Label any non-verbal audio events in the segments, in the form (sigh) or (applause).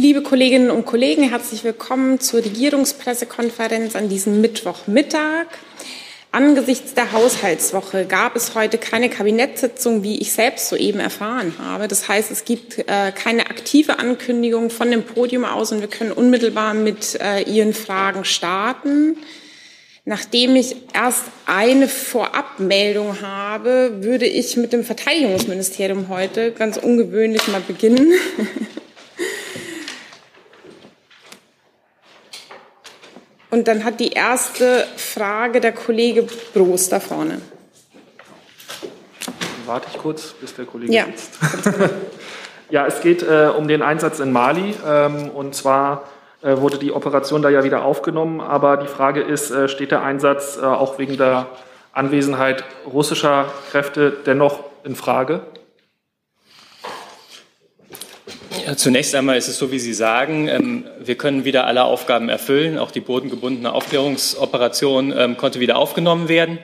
Liebe Kolleginnen und Kollegen, herzlich willkommen zur Regierungspressekonferenz an diesem Mittwochmittag. Angesichts der Haushaltswoche gab es heute keine Kabinettssitzung, wie ich selbst soeben erfahren habe. Das heißt, es gibt äh, keine aktive Ankündigung von dem Podium aus und wir können unmittelbar mit äh, Ihren Fragen starten. Nachdem ich erst eine Vorabmeldung habe, würde ich mit dem Verteidigungsministerium heute ganz ungewöhnlich mal beginnen. (laughs) Und dann hat die erste Frage der Kollege Broos da vorne. Warte ich kurz, bis der Kollege ja. sitzt. (laughs) ja, es geht äh, um den Einsatz in Mali. Ähm, und zwar äh, wurde die Operation da ja wieder aufgenommen. Aber die Frage ist, äh, steht der Einsatz äh, auch wegen der Anwesenheit russischer Kräfte dennoch in Frage? Ja, zunächst einmal ist es so, wie Sie sagen, ähm, wir können wieder alle Aufgaben erfüllen. Auch die bodengebundene Aufklärungsoperation ähm, konnte wieder aufgenommen werden.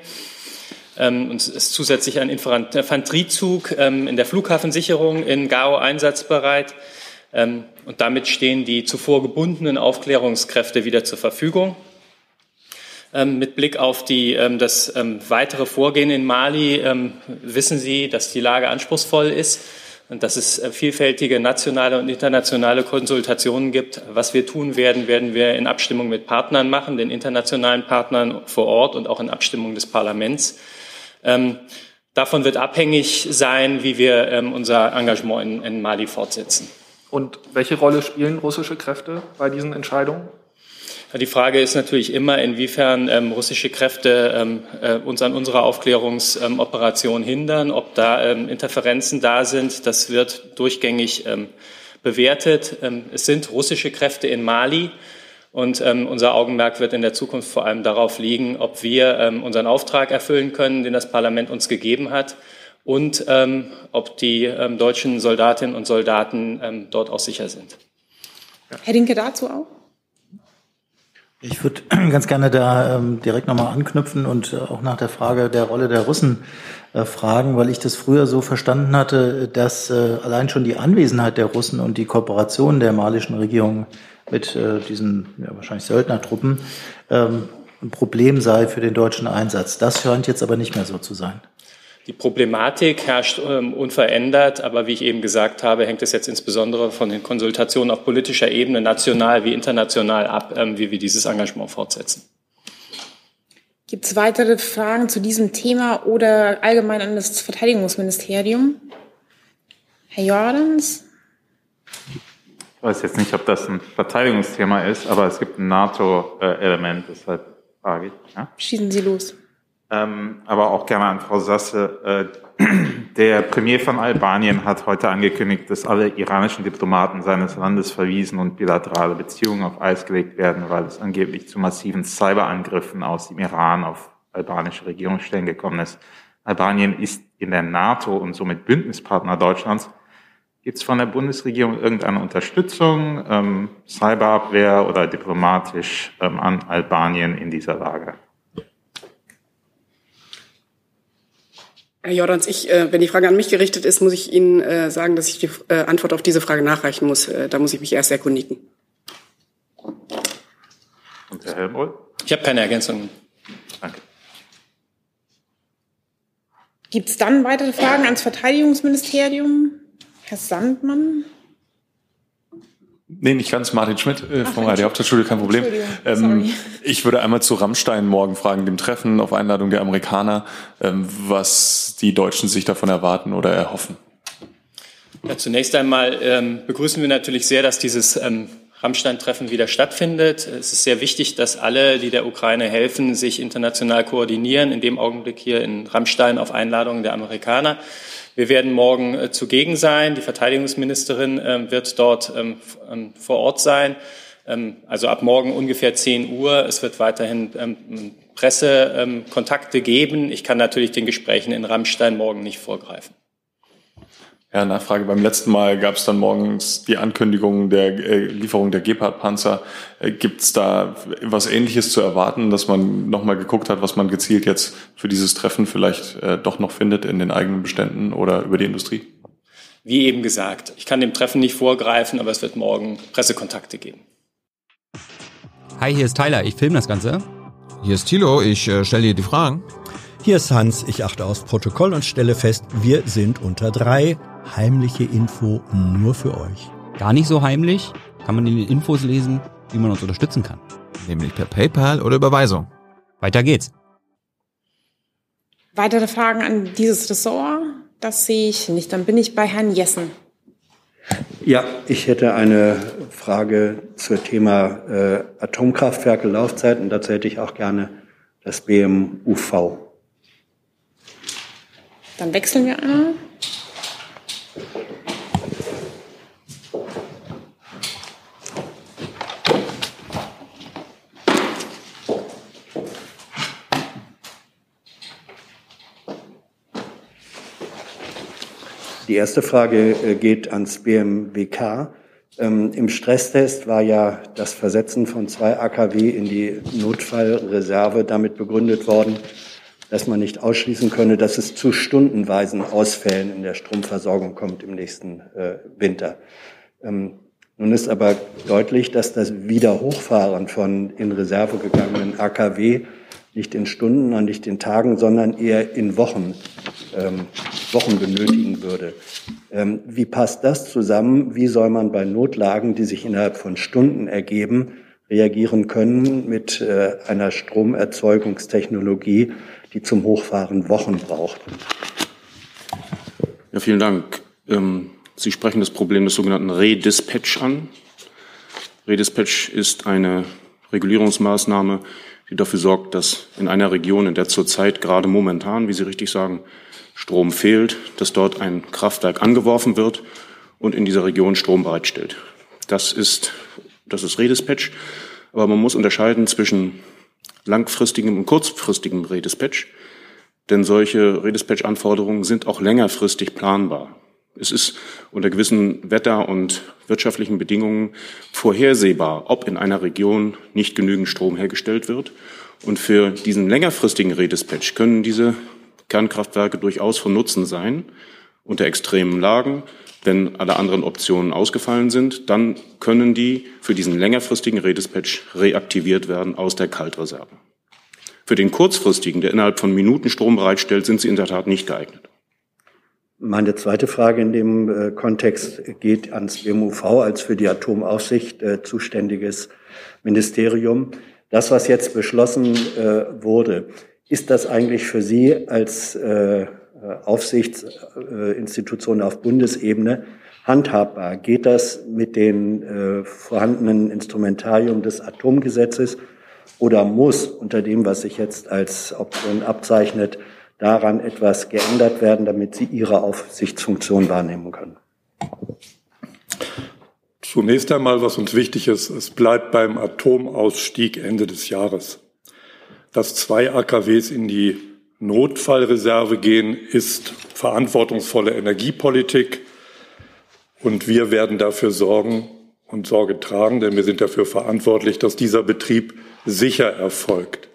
Ähm, und es ist zusätzlich ein Infanteriezug in der Flughafensicherung in Gao einsatzbereit. Und damit stehen die zuvor gebundenen Aufklärungskräfte wieder zur Verfügung. Mit Blick auf die, das weitere Vorgehen in Mali wissen Sie, dass die Lage anspruchsvoll ist und dass es äh, vielfältige nationale und internationale Konsultationen gibt. Was wir tun werden, werden wir in Abstimmung mit Partnern machen, den internationalen Partnern vor Ort und auch in Abstimmung des Parlaments. Ähm, davon wird abhängig sein, wie wir ähm, unser Engagement in, in Mali fortsetzen. Und welche Rolle spielen russische Kräfte bei diesen Entscheidungen? Die Frage ist natürlich immer, inwiefern ähm, russische Kräfte ähm, äh, uns an unserer Aufklärungsoperation ähm, hindern, ob da ähm, Interferenzen da sind. Das wird durchgängig ähm, bewertet. Ähm, es sind russische Kräfte in Mali. Und unser Augenmerk wird in der Zukunft vor allem darauf liegen, ob wir unseren Auftrag erfüllen können, den das Parlament uns gegeben hat, und ob die deutschen Soldatinnen und Soldaten dort auch sicher sind. Herr Dinke dazu auch? Ich würde (clears throat) ganz gerne da ähm, direkt nochmal anknüpfen und äh, auch nach der Frage der Rolle der Russen äh, fragen, weil ich das früher so verstanden hatte, dass äh, allein schon die Anwesenheit der Russen und die Kooperation der malischen Regierung mit äh, diesen ja, wahrscheinlich Söldnertruppen ähm, ein Problem sei für den deutschen Einsatz. Das scheint jetzt aber nicht mehr so zu sein. Die Problematik herrscht ähm, unverändert, aber wie ich eben gesagt habe, hängt es jetzt insbesondere von den Konsultationen auf politischer Ebene, national wie international ab, ähm, wie wir dieses Engagement fortsetzen. Gibt es weitere Fragen zu diesem Thema oder allgemein an das Verteidigungsministerium? Herr Jordans? Ich weiß jetzt nicht, ob das ein Verteidigungsthema ist, aber es gibt ein NATO-Element, deshalb frage ich. Ja? Schießen Sie los ähm, aber auch gerne an Frau Sasse. Äh, (clears throat) der Premier von Albanien hat heute angekündigt, dass alle iranischen Diplomaten seines Landes verwiesen und bilaterale Beziehungen auf Eis gelegt werden, weil es angeblich zu massiven Cyberangriffen aus dem Iran auf albanische Regierungsstellen gekommen ist. Albanien ist in der NATO und somit Bündnispartner Deutschlands. Gibt es von der Bundesregierung irgendeine Unterstützung, ähm, Cyberabwehr oder diplomatisch ähm, an Albanien in dieser Lage? Herr Jordans, ich, äh, wenn die Frage an mich gerichtet ist, muss ich Ihnen äh, sagen, dass ich die äh, Antwort auf diese Frage nachreichen muss. Äh, da muss ich mich erst erkundigen. Und Herr Helmholtz? Ich habe keine Ergänzungen. Danke. Gibt es dann weitere Fragen ans Verteidigungsministerium? Herr Sandmann? Nee, nicht ganz. Martin Schmidt äh, vom Radio Hauptstadtstudio, kein Problem. Ähm, ich würde einmal zu Rammstein morgen fragen, dem Treffen auf Einladung der Amerikaner, ähm, was die Deutschen sich davon erwarten oder erhoffen. Ja, zunächst einmal ähm, begrüßen wir natürlich sehr, dass dieses ähm, Rammstein-Treffen wieder stattfindet. Es ist sehr wichtig, dass alle, die der Ukraine helfen, sich international koordinieren. In dem Augenblick hier in Rammstein auf Einladung der Amerikaner. Wir werden morgen äh, zugegen sein. Die Verteidigungsministerin äh, wird dort ähm, ähm, vor Ort sein. Ähm, also ab morgen ungefähr 10 Uhr. Es wird weiterhin ähm, Pressekontakte geben. Ich kann natürlich den Gesprächen in Rammstein morgen nicht vorgreifen. Ja, Nachfrage. Beim letzten Mal gab es dann morgens die Ankündigung der äh, Lieferung der Gepard-Panzer. Äh, Gibt es da was Ähnliches zu erwarten, dass man nochmal geguckt hat, was man gezielt jetzt für dieses Treffen vielleicht äh, doch noch findet in den eigenen Beständen oder über die Industrie? wie eben gesagt, ich kann dem Treffen nicht vorgreifen, aber es wird morgen Pressekontakte geben. Hi, hier ist Tyler, ich filme das Ganze. Hier ist Thilo, ich äh, stelle dir die Fragen. Hier ist Hans, ich achte aufs Protokoll und stelle fest, wir sind unter drei. Heimliche Info nur für euch. Gar nicht so heimlich, kann man in den Infos lesen, wie man uns unterstützen kann. Nämlich per PayPal oder Überweisung. Weiter geht's. Weitere Fragen an dieses Ressort? Das sehe ich nicht. Dann bin ich bei Herrn Jessen. Ja, ich hätte eine Frage zum Thema äh, Atomkraftwerke Laufzeiten. Dazu hätte ich auch gerne das BMUV. Dann wechseln wir einmal. Die erste Frage äh, geht ans BMWK. Ähm, Im Stresstest war ja das Versetzen von zwei AKW in die Notfallreserve damit begründet worden, dass man nicht ausschließen könne, dass es zu stundenweisen Ausfällen in der Stromversorgung kommt im nächsten äh, Winter. Ähm, nun ist aber deutlich, dass das Wiederhochfahren von in Reserve gegangenen AKW nicht in Stunden und nicht in Tagen, sondern eher in Wochen, ähm, Wochen benötigen würde. Ähm, wie passt das zusammen? Wie soll man bei Notlagen, die sich innerhalb von Stunden ergeben, reagieren können mit äh, einer Stromerzeugungstechnologie, die zum Hochfahren Wochen braucht? Ja, vielen Dank. Ähm, Sie sprechen das Problem des sogenannten Redispatch an. Redispatch ist eine Regulierungsmaßnahme, die dafür sorgt, dass in einer Region, in der zurzeit gerade momentan, wie Sie richtig sagen, Strom fehlt, dass dort ein Kraftwerk angeworfen wird und in dieser Region Strom bereitstellt. Das ist, das ist Redispatch. Aber man muss unterscheiden zwischen langfristigem und kurzfristigem Redispatch. Denn solche Redispatch-Anforderungen sind auch längerfristig planbar. Es ist unter gewissen Wetter- und wirtschaftlichen Bedingungen vorhersehbar, ob in einer Region nicht genügend Strom hergestellt wird. Und für diesen längerfristigen Redispatch können diese Kernkraftwerke durchaus von Nutzen sein unter extremen Lagen. Wenn alle anderen Optionen ausgefallen sind, dann können die für diesen längerfristigen Redispatch reaktiviert werden aus der Kaltreserve. Für den kurzfristigen, der innerhalb von Minuten Strom bereitstellt, sind sie in der Tat nicht geeignet. Meine zweite Frage in dem äh, Kontext geht ans BMUV als für die Atomaufsicht äh, zuständiges Ministerium. Das, was jetzt beschlossen äh, wurde, ist das eigentlich für Sie als äh, Aufsichtsinstitution auf Bundesebene handhabbar? Geht das mit den äh, vorhandenen Instrumentarium des Atomgesetzes oder muss unter dem, was sich jetzt als Option abzeichnet, daran etwas geändert werden, damit Sie Ihre Aufsichtsfunktion wahrnehmen können? Zunächst einmal, was uns wichtig ist, es bleibt beim Atomausstieg Ende des Jahres. Dass zwei AKWs in die Notfallreserve gehen, ist verantwortungsvolle Energiepolitik. Und wir werden dafür sorgen und Sorge tragen, denn wir sind dafür verantwortlich, dass dieser Betrieb sicher erfolgt.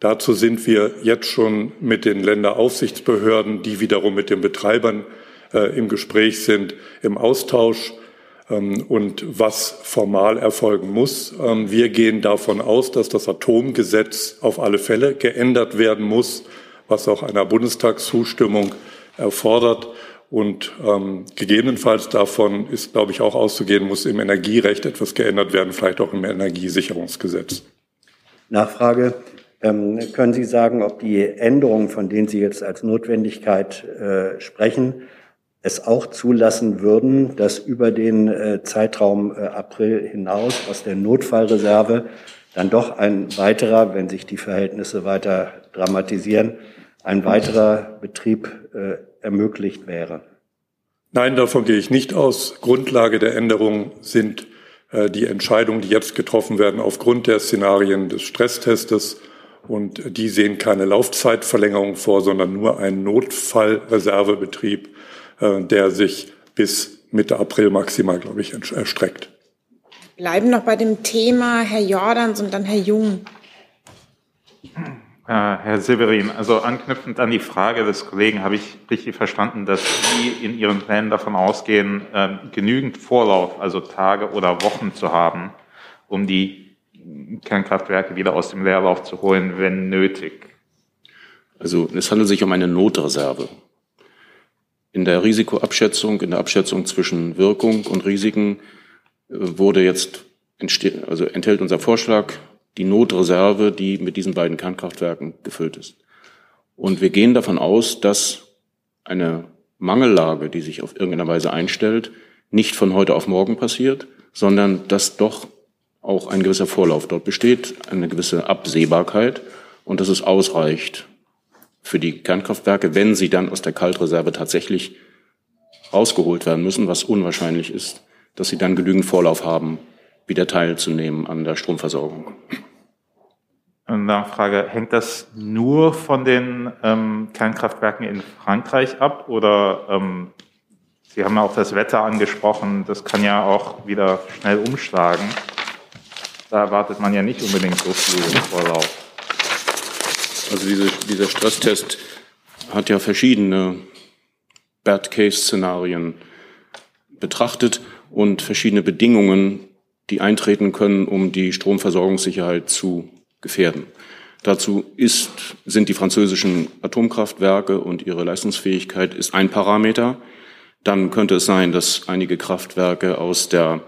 Dazu sind wir jetzt schon mit den Länderaufsichtsbehörden, die wiederum mit den Betreibern äh, im Gespräch sind, im Austausch. Ähm, und was formal erfolgen muss. Ähm, wir gehen davon aus, dass das Atomgesetz auf alle Fälle geändert werden muss, was auch einer Bundestagszustimmung erfordert. Und ähm, gegebenenfalls davon ist, glaube ich, auch auszugehen, muss im Energierecht etwas geändert werden, vielleicht auch im Energiesicherungsgesetz. Nachfrage. Ähm, können Sie sagen, ob die Änderungen, von denen Sie jetzt als Notwendigkeit äh, sprechen, es auch zulassen würden, dass über den äh, Zeitraum äh, April hinaus aus der Notfallreserve dann doch ein weiterer, wenn sich die Verhältnisse weiter dramatisieren, ein weiterer Betrieb äh, ermöglicht wäre? Nein, davon gehe ich nicht aus. Grundlage der Änderung sind äh, die Entscheidungen, die jetzt getroffen werden aufgrund der Szenarien des Stresstestes und die sehen keine Laufzeitverlängerung vor, sondern nur einen Notfallreservebetrieb, äh, der sich bis Mitte April maximal, glaube ich, erstreckt. Bleiben noch bei dem Thema Herr Jordans und dann Herr Jung. Äh, Herr Severin, also anknüpfend an die Frage des Kollegen, habe ich richtig verstanden, dass Sie in Ihren Plänen davon ausgehen, äh, genügend Vorlauf, also Tage oder Wochen zu haben, um die Kernkraftwerke wieder aus dem Leerlauf zu holen, wenn nötig? Also es handelt sich um eine Notreserve. In der Risikoabschätzung, in der Abschätzung zwischen Wirkung und Risiken äh, wurde jetzt, also enthält unser Vorschlag die Notreserve, die mit diesen beiden Kernkraftwerken gefüllt ist. Und wir gehen davon aus, dass eine Mangellage, die sich auf irgendeine Weise einstellt, nicht von heute auf morgen passiert, sondern dass doch auch ein gewisser Vorlauf dort besteht, eine gewisse Absehbarkeit und dass es ausreicht für die Kernkraftwerke, wenn sie dann aus der Kaltreserve tatsächlich rausgeholt werden müssen, was unwahrscheinlich ist, dass sie dann genügend Vorlauf haben, wieder teilzunehmen an der Stromversorgung. Eine Nachfrage, hängt das nur von den ähm, Kernkraftwerken in Frankreich ab oder ähm, Sie haben ja auch das Wetter angesprochen, das kann ja auch wieder schnell umschlagen. Da erwartet man ja nicht unbedingt so viel Vorlauf. Also diese, dieser Stresstest hat ja verschiedene Bad-Case-Szenarien betrachtet und verschiedene Bedingungen, die eintreten können, um die Stromversorgungssicherheit zu gefährden. Dazu ist, sind die französischen Atomkraftwerke und ihre Leistungsfähigkeit ist ein Parameter. Dann könnte es sein, dass einige Kraftwerke aus der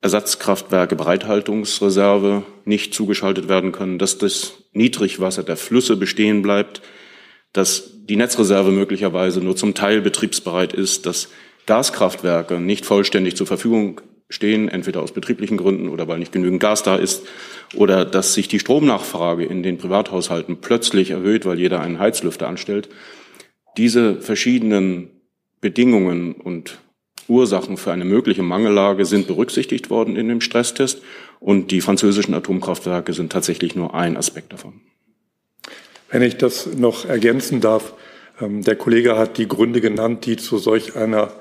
Ersatzkraftwerke Bereithaltungsreserve nicht zugeschaltet werden können, dass das Niedrigwasser der Flüsse bestehen bleibt, dass die Netzreserve möglicherweise nur zum Teil betriebsbereit ist, dass Gaskraftwerke nicht vollständig zur Verfügung stehen, entweder aus betrieblichen Gründen oder weil nicht genügend Gas da ist, oder dass sich die Stromnachfrage in den Privathaushalten plötzlich erhöht, weil jeder einen Heizlüfter anstellt. Diese verschiedenen Bedingungen und Ursachen für eine mögliche Mangellage sind berücksichtigt worden in dem Stresstest und die französischen Atomkraftwerke sind tatsächlich nur ein Aspekt davon. Wenn ich das noch ergänzen darf, ähm, der Kollege hat die Gründe genannt, die zu solch einer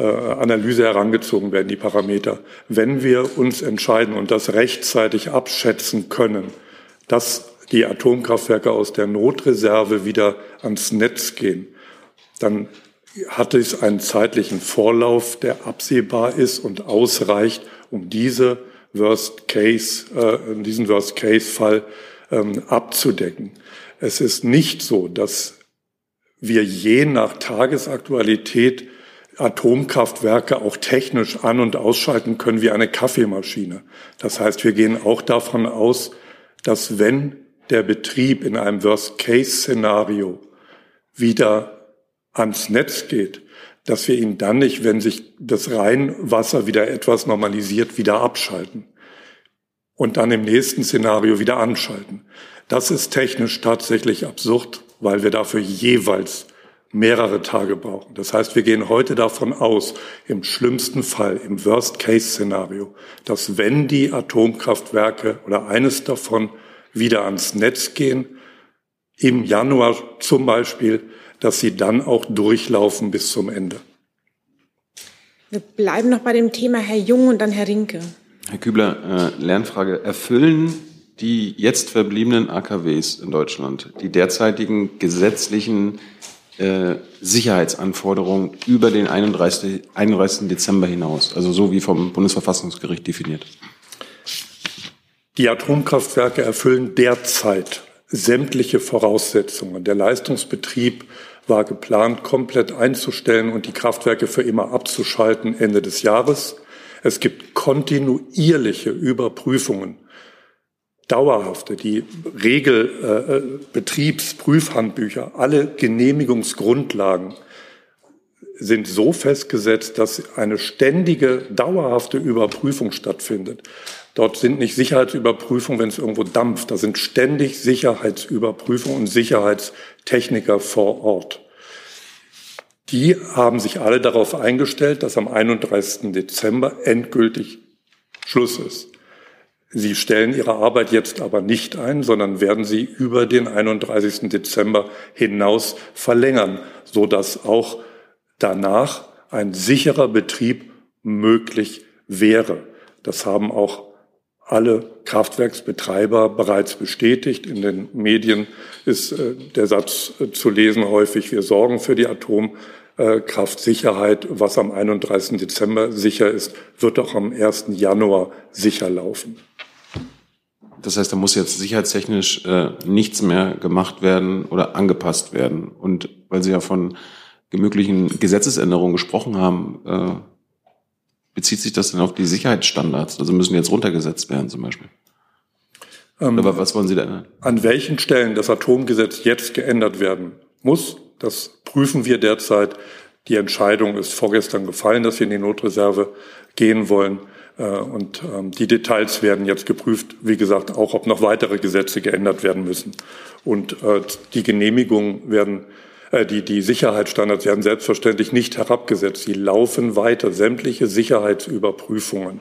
äh, Analyse herangezogen werden, die Parameter. Wenn wir uns entscheiden und das rechtzeitig abschätzen können, dass die Atomkraftwerke aus der Notreserve wieder ans Netz gehen, dann hat es einen zeitlichen Vorlauf, der absehbar ist und ausreicht, um diese Worst Case, äh, diesen Worst Case Fall ähm, abzudecken. Es ist nicht so, dass wir je nach Tagesaktualität Atomkraftwerke auch technisch an- und ausschalten können wie eine Kaffeemaschine. Das heißt, wir gehen auch davon aus, dass wenn der Betrieb in einem Worst-Case-Szenario wieder ans Netz geht, dass wir ihn dann nicht, wenn sich das Rheinwasser wieder etwas normalisiert, wieder abschalten und dann im nächsten Szenario wieder anschalten. Das ist technisch tatsächlich absurd, weil wir dafür jeweils mehrere Tage brauchen. Das heißt, wir gehen heute davon aus, im schlimmsten Fall, im Worst-Case-Szenario, dass wenn die Atomkraftwerke oder eines davon wieder ans Netz gehen, im Januar zum Beispiel, dass sie dann auch durchlaufen bis zum Ende. Wir bleiben noch bei dem Thema Herr Jung und dann Herr Rinke. Herr Kübler, äh, Lernfrage. Erfüllen die jetzt verbliebenen AKWs in Deutschland die derzeitigen gesetzlichen äh, Sicherheitsanforderungen über den 31, 31. Dezember hinaus, also so wie vom Bundesverfassungsgericht definiert? Die Atomkraftwerke erfüllen derzeit sämtliche Voraussetzungen. Der Leistungsbetrieb war geplant, komplett einzustellen und die Kraftwerke für immer abzuschalten Ende des Jahres. Es gibt kontinuierliche Überprüfungen, dauerhafte, die Regelbetriebsprüfhandbücher, äh, alle Genehmigungsgrundlagen sind so festgesetzt, dass eine ständige, dauerhafte Überprüfung stattfindet. Dort sind nicht Sicherheitsüberprüfungen, wenn es irgendwo dampft. Da sind ständig Sicherheitsüberprüfungen und Sicherheitstechniker vor Ort. Die haben sich alle darauf eingestellt, dass am 31. Dezember endgültig Schluss ist. Sie stellen Ihre Arbeit jetzt aber nicht ein, sondern werden sie über den 31. Dezember hinaus verlängern, so dass auch danach ein sicherer Betrieb möglich wäre. Das haben auch alle Kraftwerksbetreiber bereits bestätigt. In den Medien ist äh, der Satz äh, zu lesen häufig, wir sorgen für die Atomkraftsicherheit. Was am 31. Dezember sicher ist, wird auch am 1. Januar sicher laufen. Das heißt, da muss jetzt sicherheitstechnisch äh, nichts mehr gemacht werden oder angepasst werden. Und weil Sie ja von möglichen Gesetzesänderungen gesprochen haben, äh, bezieht sich das denn auf die Sicherheitsstandards? Also müssen jetzt runtergesetzt werden zum Beispiel? Ähm, Aber was wollen Sie da ändern? An welchen Stellen das Atomgesetz jetzt geändert werden muss, das prüfen wir derzeit. Die Entscheidung ist vorgestern gefallen, dass wir in die Notreserve gehen wollen. Äh, und ähm, die Details werden jetzt geprüft, wie gesagt, auch ob noch weitere Gesetze geändert werden müssen. Und äh, die Genehmigungen werden, äh, die, die Sicherheitsstandards werden selbstverständlich nicht herabgesetzt. Sie laufen weiter. Sämtliche Sicherheitsüberprüfungen,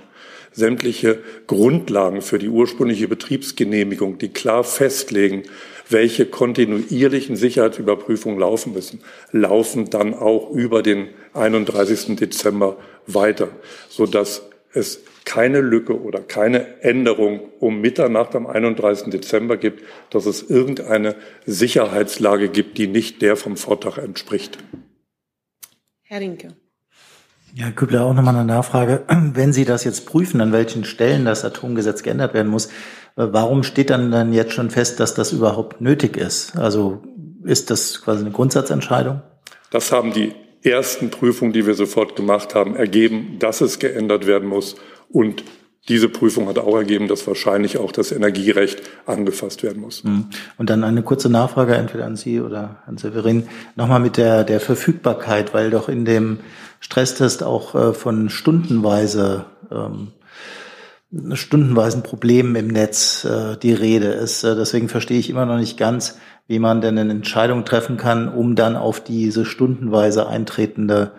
sämtliche Grundlagen für die ursprüngliche Betriebsgenehmigung, die klar festlegen, welche kontinuierlichen Sicherheitsüberprüfungen laufen müssen, laufen dann auch über den 31. Dezember weiter, sodass es keine Lücke oder keine Änderung um Mitternacht am 31. Dezember gibt, dass es irgendeine Sicherheitslage gibt, die nicht der vom Vortag entspricht. Herr Rinke. Ja, Kübler, auch nochmal eine Nachfrage. (clears throat) Wenn Sie das jetzt prüfen, an welchen Stellen das Atomgesetz geändert werden muss, äh, warum steht dann, dann jetzt schon fest, dass das überhaupt nötig ist? Also ist das quasi eine Grundsatzentscheidung? Das haben die ersten Prüfungen, die wir sofort gemacht haben, ergeben, dass es geändert werden muss. Und diese Prüfung hat auch ergeben, dass wahrscheinlich auch das Energierecht angefasst werden muss. Mhm. Und dann eine kurze Nachfrage entweder an Sie oder an Severin. Nochmal mit der, der Verfügbarkeit, weil doch in dem Stresstest auch äh, von stundenweise ähm, stundenweisen Problemen im Netz äh, die Rede ist. Äh, deswegen verstehe ich immer noch nicht ganz, wie man denn eine Entscheidung treffen kann, um dann auf diese stundenweise eintretende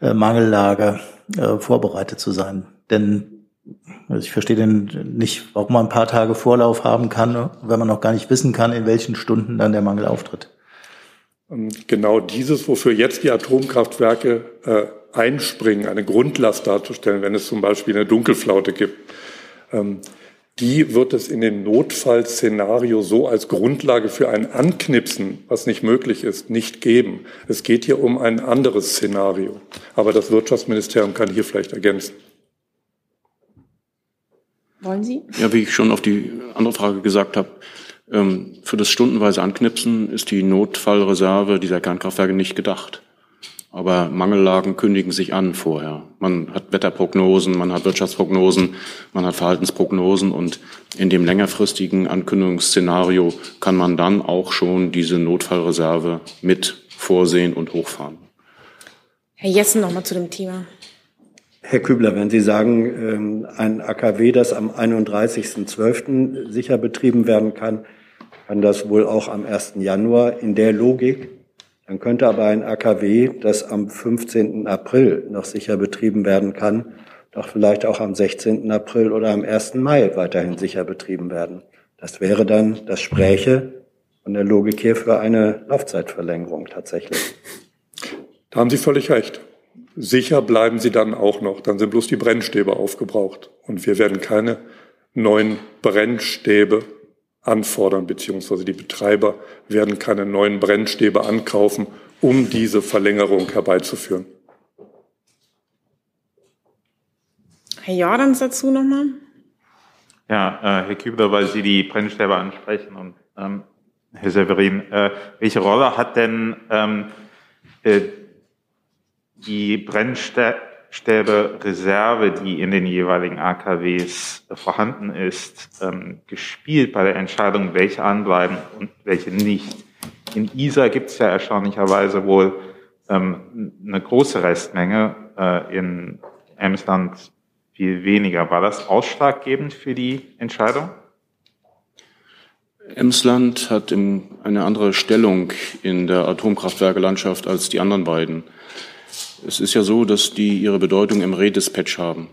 äh, Mangellage äh, vorbereitet zu sein. Denn also ich verstehe denn nicht, warum man ein paar Tage Vorlauf haben kann, wenn man noch gar nicht wissen kann, in welchen Stunden dann der Mangel auftritt. Genau dieses, wofür jetzt die Atomkraftwerke äh, einspringen, eine Grundlast darzustellen, wenn es zum Beispiel eine Dunkelflaute gibt. Ähm, die wird es in dem Notfallszenario so als Grundlage für ein Anknipsen, was nicht möglich ist, nicht geben. Es geht hier um ein anderes Szenario. Aber das Wirtschaftsministerium kann hier vielleicht ergänzen. Wollen Sie? Ja, wie ich schon auf die andere Frage gesagt habe, ähm, für das stundenweise Anknipsen ist die Notfallreserve dieser Kernkraftwerke nicht gedacht. Aber Mangellagen kündigen sich an vorher. Man hat Wetterprognosen, man hat Wirtschaftsprognosen, man hat Verhaltensprognosen und in dem längerfristigen Ankündigungsszenario kann man dann auch schon diese Notfallreserve mit vorsehen und hochfahren. Herr Jessen noch mal zu dem Thema. Herr Kübler, wenn Sie sagen, ähm, ein AKW, das am 31.12. sicher betrieben werden kann, kann das wohl auch am 1. Januar in der Logik dann könnte aber ein AKW, das am 15. April noch sicher betrieben werden kann, doch vielleicht auch am 16. April oder am 1. Mai weiterhin sicher betrieben werden. Das wäre dann das Spräche von der Logik hier für eine Laufzeitverlängerung tatsächlich. Da haben Sie völlig recht. Sicher bleiben sie dann auch noch. Dann sind bloß die Brennstäbe aufgebraucht. Und wir werden keine neuen Brennstäbe anfordern, beziehungsweise die Betreiber werden keine neuen Brennstäbe ankaufen, um diese Verlängerung herbeizuführen. Herr Jordans dazu nochmal? Ja, äh, Herr Kübler, weil Sie die Brennstäbe ansprechen und ähm, Herr Severin, äh, welche Rolle hat denn ähm, äh, die Brennstäbe Stäbe-Reserve, die in den jeweiligen AKWs vorhanden ist, ähm, gespielt bei der Entscheidung, welche anbleiben und welche nicht. In ISA gibt es ja erstaunlicherweise wohl ähm, eine große Restmenge, äh, in Emsland viel weniger. War das ausschlaggebend für die Entscheidung? Emsland hat eine andere Stellung in der Atomkraftwerkelandschaft als die anderen beiden. Es ist ja so, dass die ihre Bedeutung im Redispatch haben.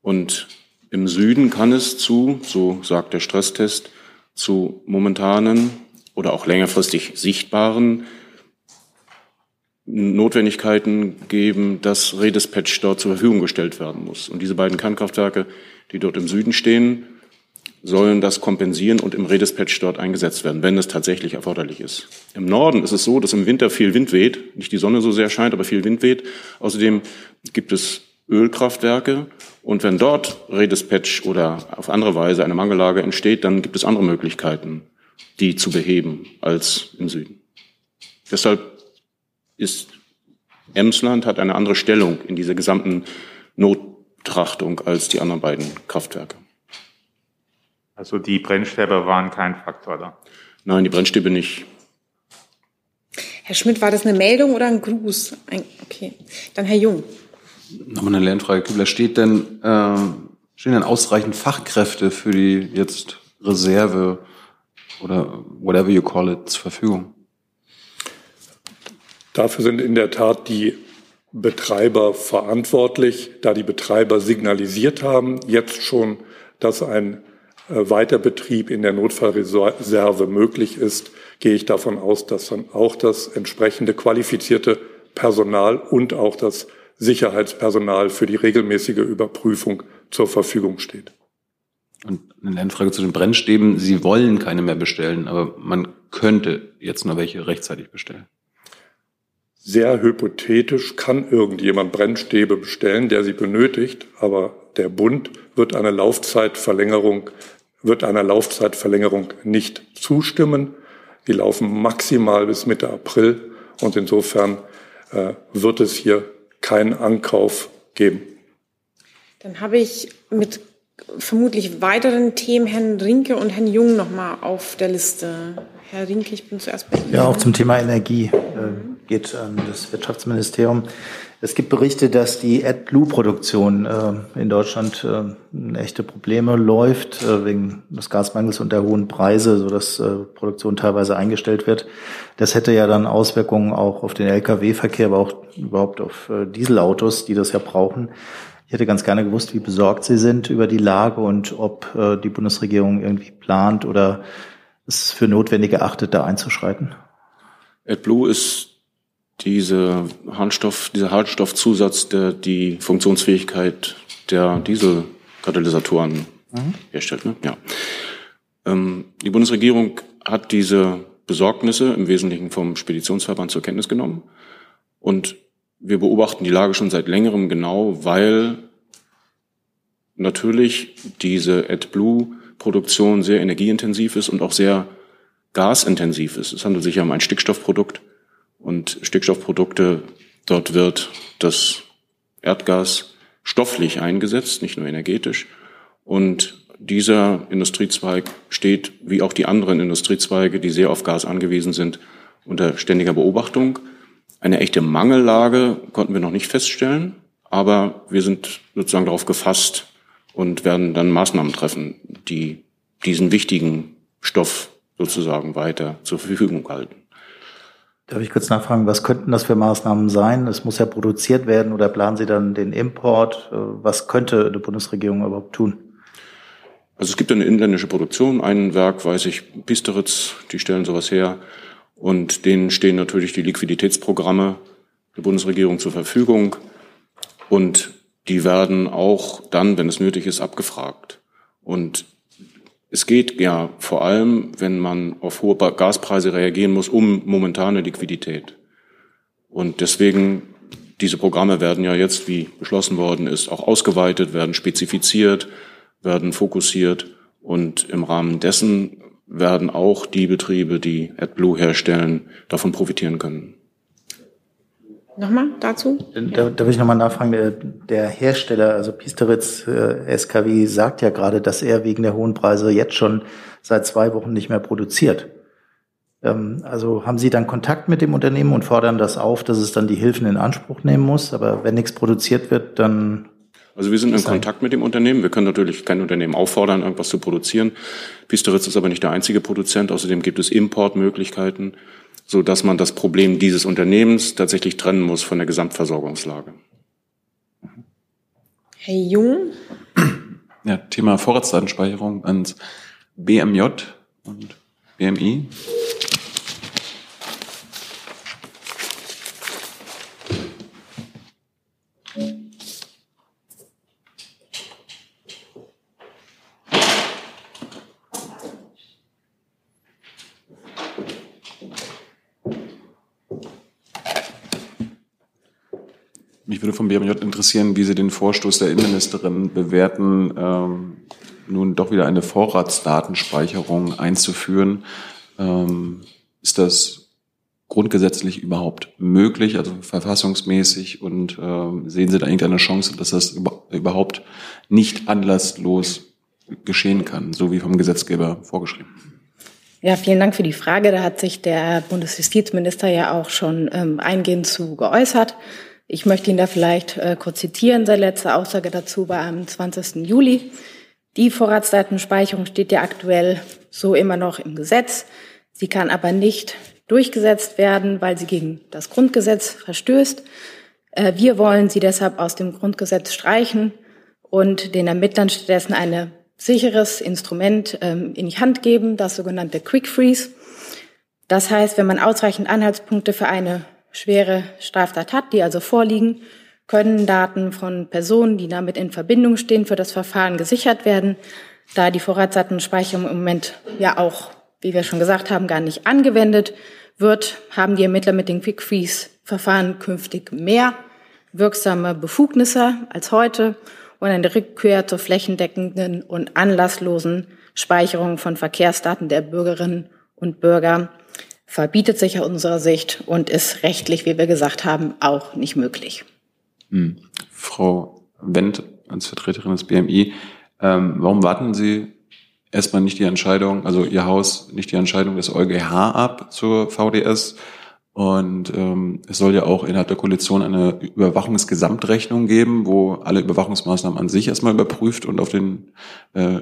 Und im Süden kann es zu, so sagt der Stresstest, zu momentanen oder auch längerfristig sichtbaren Notwendigkeiten geben, dass Redispatch dort zur Verfügung gestellt werden muss. Und diese beiden Kernkraftwerke, die dort im Süden stehen, sollen das kompensieren und im Redispatch dort eingesetzt werden, wenn es tatsächlich erforderlich ist. Im Norden ist es so, dass im Winter viel Wind weht, nicht die Sonne so sehr scheint, aber viel Wind weht. Außerdem gibt es Ölkraftwerke und wenn dort Redispatch oder auf andere Weise eine Mangellage entsteht, dann gibt es andere Möglichkeiten, die zu beheben als im Süden. Deshalb ist Emsland hat eine andere Stellung in dieser gesamten Nottrachtung als die anderen beiden Kraftwerke. Also die Brennstäbe waren kein Faktor da? Nein, die Brennstäbe nicht. Herr Schmidt, war das eine Meldung oder ein Gruß? Okay, dann Herr Jung. Nochmal eine Lernfrage, Kübler. Steht denn, äh, stehen denn ausreichend Fachkräfte für die jetzt Reserve oder whatever you call it zur Verfügung? Dafür sind in der Tat die Betreiber verantwortlich, da die Betreiber signalisiert haben, jetzt schon, dass ein Weiterbetrieb in der Notfallreserve möglich ist, gehe ich davon aus, dass dann auch das entsprechende qualifizierte Personal und auch das Sicherheitspersonal für die regelmäßige Überprüfung zur Verfügung steht. Und eine Lernfrage zu den Brennstäben. Sie wollen keine mehr bestellen, aber man könnte jetzt nur welche rechtzeitig bestellen. Sehr hypothetisch kann irgendjemand Brennstäbe bestellen, der sie benötigt, aber der Bund wird eine Laufzeitverlängerung, wird einer Laufzeitverlängerung nicht zustimmen. Die laufen maximal bis Mitte April und insofern äh, wird es hier keinen Ankauf geben. Dann habe ich mit vermutlich weiteren Themen Herrn Rinke und Herrn Jung noch mal auf der Liste. Herr Rinke, ich bin zuerst bei Ihnen. Ja, auch zum Thema Energie äh, geht an das Wirtschaftsministerium. Es gibt Berichte, dass die AdBlue-Produktion äh, in Deutschland äh, echte Probleme läuft äh, wegen des Gasmangels und der hohen Preise, so dass äh, Produktion teilweise eingestellt wird. Das hätte ja dann Auswirkungen auch auf den Lkw-Verkehr, aber auch überhaupt auf äh, Dieselautos, die das ja brauchen. Ich hätte ganz gerne gewusst, wie besorgt Sie sind über die Lage und ob äh, die Bundesregierung irgendwie plant oder es für notwendig erachtet, da einzuschreiten. AdBlue ist diese Harnstoff, dieser Harnstoffzusatz, der die Funktionsfähigkeit der Dieselkatalysatoren mhm. herstellt. Ne? Ja. Ähm, die Bundesregierung hat diese Besorgnisse im Wesentlichen vom Speditionsverband zur Kenntnis genommen. Und wir beobachten die Lage schon seit längerem genau, weil natürlich diese AdBlue-Produktion sehr energieintensiv ist und auch sehr gasintensiv ist. Es handelt sich ja um ein Stickstoffprodukt und Stickstoffprodukte, dort wird das Erdgas stofflich eingesetzt, nicht nur energetisch. Und dieser Industriezweig steht, wie auch die anderen Industriezweige, die sehr auf Gas angewiesen sind, unter ständiger Beobachtung. Eine echte Mangellage konnten wir noch nicht feststellen, aber wir sind sozusagen darauf gefasst und werden dann Maßnahmen treffen, die diesen wichtigen Stoff sozusagen weiter zur Verfügung halten. Darf ich kurz nachfragen, was könnten das für Maßnahmen sein? Es muss ja produziert werden oder planen Sie dann den Import? Äh, was könnte eine Bundesregierung überhaupt tun? Also es gibt eine inländische Produktion. Ein Werk, weiß ich, Pisteritz, die stellen sowas her. Und denen stehen natürlich die Liquiditätsprogramme der Bundesregierung zur Verfügung. Und die werden auch dann, wenn es nötig ist, abgefragt. Und es geht ja vor allem, wenn man auf hohe Gaspreise reagieren muss, um momentane Liquidität. Und deswegen, diese Programme werden ja jetzt, wie beschlossen worden ist, auch ausgeweitet, werden spezifiziert, werden fokussiert und im Rahmen dessen werden auch die Betriebe, die AdBlue herstellen, davon profitieren können. Nochmal dazu? Da, darf ich nochmal nachfragen? Der, der, Hersteller, also Pisteritz äh, SKW, sagt ja gerade, dass er wegen der hohen Preise jetzt schon seit zwei Wochen nicht mehr produziert. Ähm, also haben Sie dann Kontakt mit dem Unternehmen und fordern das auf, dass es dann die Hilfen in Anspruch nehmen muss? Aber wenn nichts produziert wird, dann also wir sind in Kontakt mit dem Unternehmen. Wir können natürlich kein Unternehmen auffordern, irgendwas zu produzieren. Pisteritz ist aber nicht der einzige Produzent. Außerdem gibt es Importmöglichkeiten so dass man das Problem dieses Unternehmens tatsächlich trennen muss von der Gesamtversorgungslage. Herr Jung? Ja, Thema Vorratsdatenspeicherung ans BMJ und BMI. Vom BMJ interessieren, wie Sie den Vorstoß der Innenministerin bewerten, ähm, nun doch wieder eine Vorratsdatenspeicherung einzuführen. Ähm, ist das grundgesetzlich überhaupt möglich, also verfassungsmäßig? Und ähm, sehen Sie da irgendeine Chance, dass das überhaupt nicht anlasslos geschehen kann, so wie vom Gesetzgeber vorgeschrieben? Ja, vielen Dank für die Frage. Da hat sich der Bundesjustizminister ja auch schon ähm, eingehend zu geäußert. Ich möchte ihn da vielleicht äh, kurz zitieren. Seine letzte Aussage dazu war am 20. Juli. Die Vorratsdatenspeicherung steht ja aktuell so immer noch im Gesetz. Sie kann aber nicht durchgesetzt werden, weil sie gegen das Grundgesetz verstößt. Äh, wir wollen sie deshalb aus dem Grundgesetz streichen und den Ermittlern stattdessen eine sicheres Instrument ähm, in die Hand geben, das sogenannte Quick Freeze. Das heißt, wenn man ausreichend Anhaltspunkte für eine schwere Straftat hat, die also vorliegen, können Daten von Personen, die damit in Verbindung stehen, für das Verfahren gesichert werden. Da die Vorratsdatenspeicherung im Moment ja auch, wie wir schon gesagt haben, gar nicht angewendet wird, haben die Ermittler mit den Quick Freeze Verfahren künftig mehr wirksame Befugnisse als heute und eine Rückkehr zur flächendeckenden und anlasslosen Speicherung von Verkehrsdaten der Bürgerinnen und Bürger verbietet sich aus unserer Sicht und ist rechtlich, wie wir gesagt haben, auch nicht möglich. Hm. Frau Wendt als Vertreterin des BMI, ähm, warum warten Sie erstmal nicht die Entscheidung, also Ihr Haus nicht die Entscheidung des EuGH ab zur VDS? Und ähm, es soll ja auch innerhalb der Koalition eine Überwachungsgesamtrechnung geben, wo alle Überwachungsmaßnahmen an sich erstmal überprüft und auf den äh,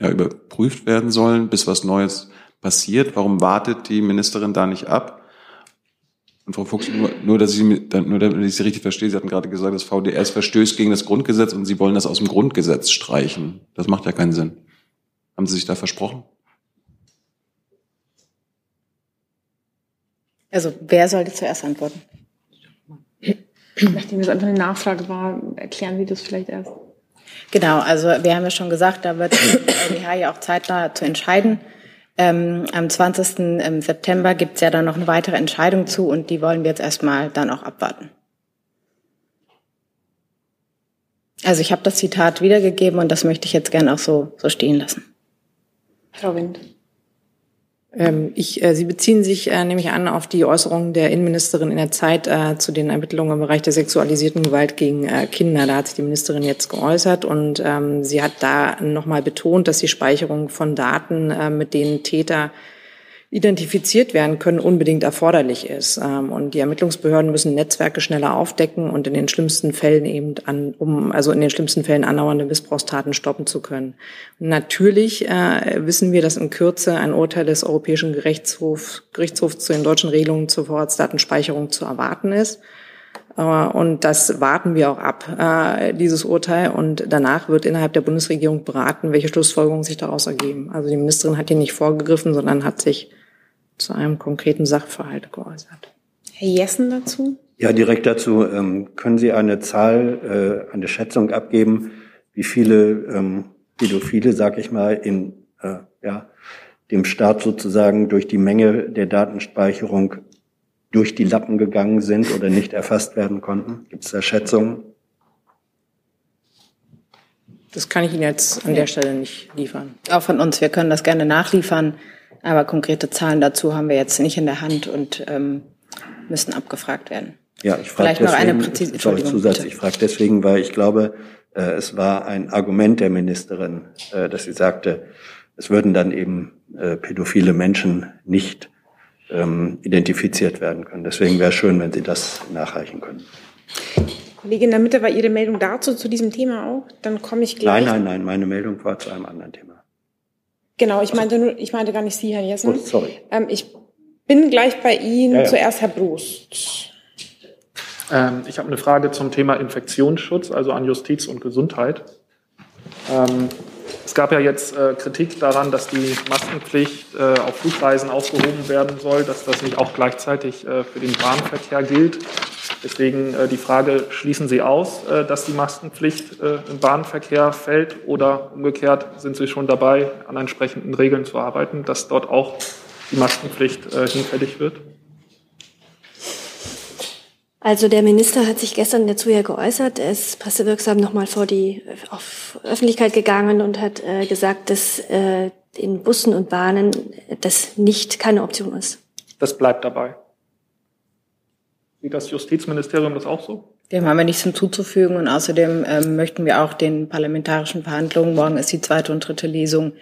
ja, überprüft werden sollen, bis was Neues passiert. Warum wartet die Ministerin da nicht ab? Und Frau Fuchs, nur, nur, dass ich, nur damit ich Sie richtig verstehe, Sie hatten gerade gesagt, das VDS verstößt gegen das Grundgesetz und Sie wollen das aus dem Grundgesetz streichen. Das macht ja keinen Sinn. Haben Sie sich da versprochen? Also wer sollte zuerst antworten? Nachdem das einfach eine Nachfrage war, erklären Sie das vielleicht erst. Genau, also wir haben ja schon gesagt, da wird der LBH ja auch zeitnah zu entscheiden. Ähm, am 20. Ähm, September gibt es ja dann noch eine weitere Entscheidung zu und die wollen wir jetzt erstmal dann auch abwarten. Also ich habe das Zitat wiedergegeben und das möchte ich jetzt gerne auch so, so stehen lassen. Frau Wind. Ähm, ich, äh, Sie beziehen sich, äh, nehme an, auf die Äußerungen der Innenministerin in der Zeit äh, zu den Ermittlungen im Bereich der sexualisierten Gewalt gegen äh, Kinder. Da hat sich die Ministerin jetzt geäußert und ähm, sie hat da nochmal betont, dass die Speicherung von Daten, äh, mit denen Täter identifiziert werden können, unbedingt erforderlich ist. Ähm, und die Ermittlungsbehörden müssen Netzwerke schneller aufdecken und in den schlimmsten Fällen eben an, um also in den schlimmsten Fällen andauernde Missbrauchstaten stoppen zu können. Natürlich äh, wissen wir, dass in Kürze ein Urteil des Europäischen Gerichtshofs, Gerichtshofs zu den deutschen Regelungen zur Vorratsdatenspeicherung zu erwarten ist. Äh, und das warten wir auch ab, äh, dieses Urteil. Und danach wird innerhalb der Bundesregierung beraten, welche Schlussfolgerungen sich daraus ergeben. Also die Ministerin hat hier nicht vorgegriffen, sondern hat sich zu einem konkreten Sachverhalt geäußert. Herr Jessen dazu? Ja, direkt dazu. Ähm, können Sie eine Zahl, äh, eine Schätzung abgeben, wie viele ähm, Pädophile, sag ich mal, in äh, ja, dem Staat sozusagen durch die Menge der Datenspeicherung durch die Lappen gegangen sind oder nicht erfasst werden konnten? Gibt es da Schätzungen? Das kann ich Ihnen jetzt an der Stelle nicht liefern. Auch von uns. Wir können das gerne nachliefern. Aber konkrete Zahlen dazu haben wir jetzt nicht in der Hand und ähm, müssen abgefragt werden. Ja, ich frage deswegen, noch eine präzise sorry, Zusatz. Bitte. Ich frage deswegen, weil ich glaube, äh, es war ein Argument der Ministerin, äh, dass sie sagte, es würden dann eben äh, pädophile Menschen nicht ähm, identifiziert werden können. Deswegen wäre es schön, wenn Sie das nachreichen können. Kollegin, in der Mitte war Ihre Meldung dazu, zu diesem Thema auch? Dann komme ich gleich. Nein, nein, nein, meine Meldung war zu einem anderen Thema. Genau, ich meinte nur, ich meinte gar nicht Sie, Herr Jessen. Oh, sorry. Ähm, ich bin gleich bei Ihnen. Ja, ja. Zuerst Herr Brust. Ähm, ich habe eine Frage zum Thema Infektionsschutz, also an Justiz und Gesundheit. Ähm, es gab ja jetzt äh, Kritik daran, dass die Maskenpflicht äh, auf Flugreisen aufgehoben werden soll, dass das nicht auch gleichzeitig äh, für den Bahnverkehr gilt. Deswegen äh, die Frage, schließen Sie aus, äh, dass die Maskenpflicht äh, im Bahnverkehr fällt oder umgekehrt sind Sie schon dabei, an entsprechenden Regeln zu arbeiten, dass dort auch die Maskenpflicht hinfällig wird? Also der Minister hat sich gestern dazu ja geäußert. Er ist pressewirksam nochmal vor die auf Öffentlichkeit gegangen und hat äh, gesagt, dass äh, in Bussen und Bahnen das nicht keine Option ist. Das bleibt dabei. Sieht das Justizministerium das auch so? Dem haben wir nichts hinzuzufügen und außerdem ähm, möchten wir auch den parlamentarischen Verhandlungen, morgen ist die zweite und dritte Lesung,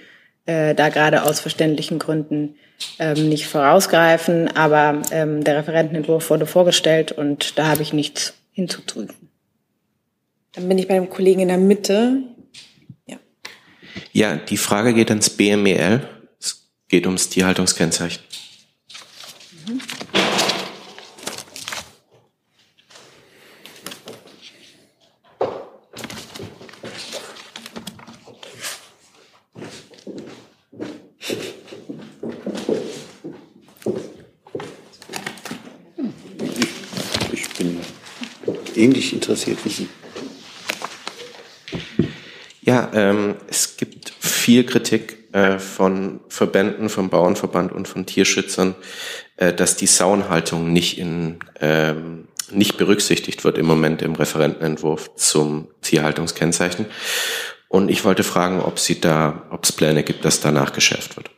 äh, da gerade aus verständlichen Gründen ähm, nicht vorausgreifen. Aber ähm, der Referentenentwurf wurde vorgestellt und da habe ich nichts hinzuzufügen. Dann bin ich bei dem Kollegen in der Mitte. Ja, ja die Frage geht ans BMEL. Es geht ums Tierhaltungskennzeichen. Ähnlich interessiert wie Sie. Ja, ähm, es gibt viel Kritik äh, von Verbänden, vom Bauernverband und von Tierschützern, äh, dass die Sauenhaltung nicht in ähm, nicht berücksichtigt wird im Moment im Referentenentwurf zum Tierhaltungskennzeichen. Und ich wollte fragen, ob ob es Pläne gibt, dass danach geschärft wird.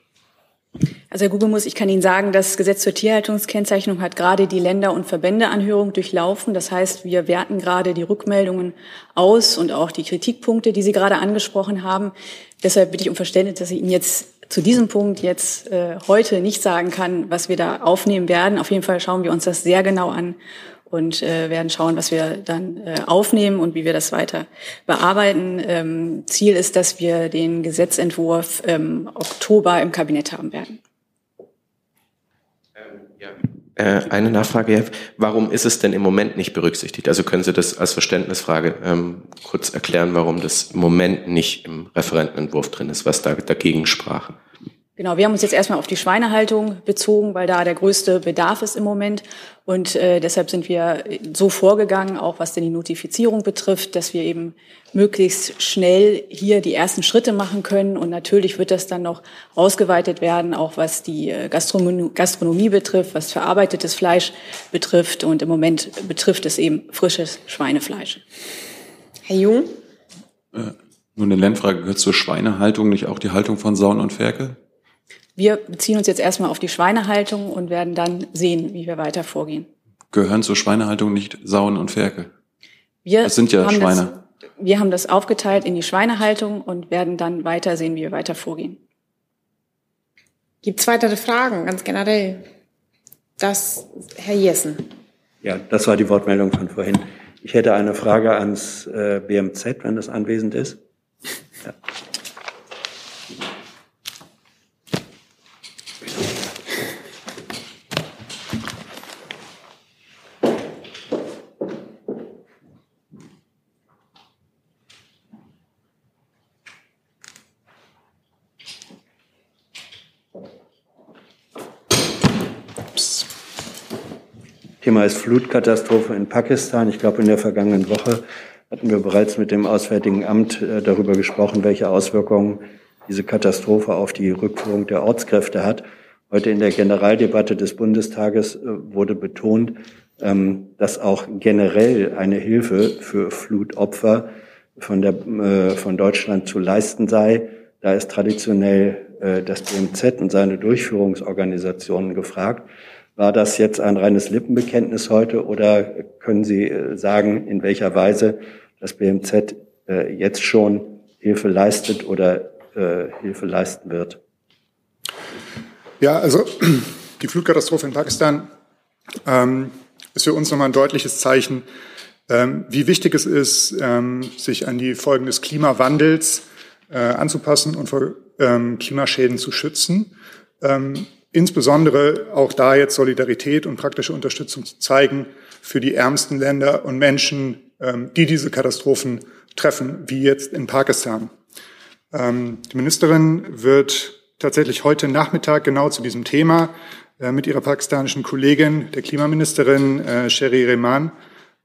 Also Herr Gubemus, ich kann Ihnen sagen, das Gesetz zur Tierhaltungskennzeichnung hat gerade die Länder- und Verbändeanhörung durchlaufen. Das heißt, wir werten gerade die Rückmeldungen aus und auch die Kritikpunkte, die Sie gerade angesprochen haben. Deshalb bitte ich um Verständnis, dass ich Ihnen jetzt zu diesem Punkt jetzt äh, heute nicht sagen kann, was wir da aufnehmen werden. Auf jeden Fall schauen wir uns das sehr genau an und äh, werden schauen, was wir dann äh, aufnehmen und wie wir das weiter bearbeiten. Ähm, Ziel ist, dass wir den Gesetzentwurf ähm, Oktober im Kabinett haben werden. Äh, eine Nachfrage, warum ist es denn im Moment nicht berücksichtigt? Also können Sie das als Verständnisfrage ähm, kurz erklären, warum das im Moment nicht im Referentenentwurf drin ist, was da dagegen sprach? Genau, wir haben uns jetzt erstmal auf die Schweinehaltung bezogen, weil da der größte Bedarf ist im Moment. Und äh, deshalb sind wir so vorgegangen, auch was denn die Notifizierung betrifft, dass wir eben möglichst schnell hier die ersten Schritte machen können. Und natürlich wird das dann noch ausgeweitet werden, auch was die äh, Gastronomie, Gastronomie betrifft, was verarbeitetes Fleisch betrifft. Und im Moment betrifft es eben frisches Schweinefleisch. Herr Jung? Äh, nur eine Lernfrage, gehört zur Schweinehaltung nicht auch die Haltung von Sauen und Ferkel? Wir beziehen uns jetzt erstmal auf die Schweinehaltung und werden dann sehen, wie wir weiter vorgehen. Gehören zur Schweinehaltung nicht Sauen und Ferkel? Wir das sind ja Schweine. Das, wir haben das aufgeteilt in die Schweinehaltung und werden dann weiter sehen, wie wir weiter vorgehen. Gibt es weitere Fragen, ganz generell? Das, Herr Jessen. Ja, das war die Wortmeldung von vorhin. Ich hätte eine Frage ans äh, BMZ, wenn das anwesend ist. Ja. (laughs) Thema ist Flutkatastrophe in Pakistan. Ich glaube, in der vergangenen Woche hatten wir bereits mit dem Auswärtigen Amt äh, darüber gesprochen, welche Auswirkungen diese Katastrophe auf die Rückführung der Ortskräfte hat. Heute in der Generaldebatte des Bundestages äh, wurde betont, ähm, dass auch generell eine Hilfe für Flutopfer von, der, äh, von Deutschland zu leisten sei. Da ist traditionell das BMZ und seine Durchführungsorganisationen gefragt. War das jetzt ein reines Lippenbekenntnis heute oder können Sie äh, sagen, in welcher Weise das BMZ äh, jetzt schon Hilfe leistet oder äh, Hilfe leisten wird? Ja, also (clears throat) die Flutkatastrophe in Pakistan ähm, ist für uns nochmal ein deutliches Zeichen, ähm, wie wichtig es ist, ähm, sich an die Folgen des Klimawandels äh, anzupassen und vor ähm, Klimaschäden zu schützen. Insbesondere auch da jetzt Solidarität und praktische Unterstützung zu zeigen für die ärmsten Länder und Menschen, ähm, die diese Katastrophen treffen, wie jetzt in Pakistan. Ähm, die Ministerin wird tatsächlich heute Nachmittag genau zu diesem Thema äh, mit ihrer pakistanischen Kollegin, der Klimaministerin äh, Sherry Rehman,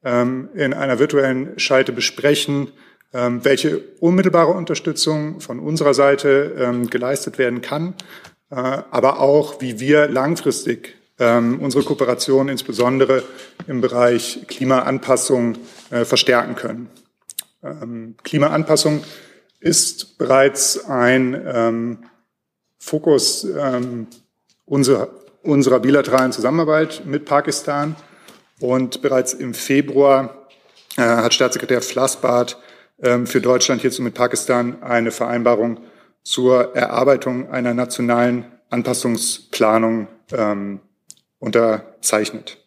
ähm, in einer virtuellen Schalte besprechen, welche unmittelbare Unterstützung von unserer Seite geleistet werden kann, aber auch, wie wir langfristig ähm, unsere Kooperation insbesondere im Bereich Klimaanpassung äh, verstärken können. Ähm, Klimaanpassung ist bereits ein ähm, Fokus unserer, bilateralen Zusammenarbeit mit Pakistan. Und bereits im Februar äh, hat Staatssekretär Flassbart für Deutschland hierzu mit Pakistan eine Vereinbarung zur Erarbeitung einer nationalen Anpassungsplanung ähm, unterzeichnet.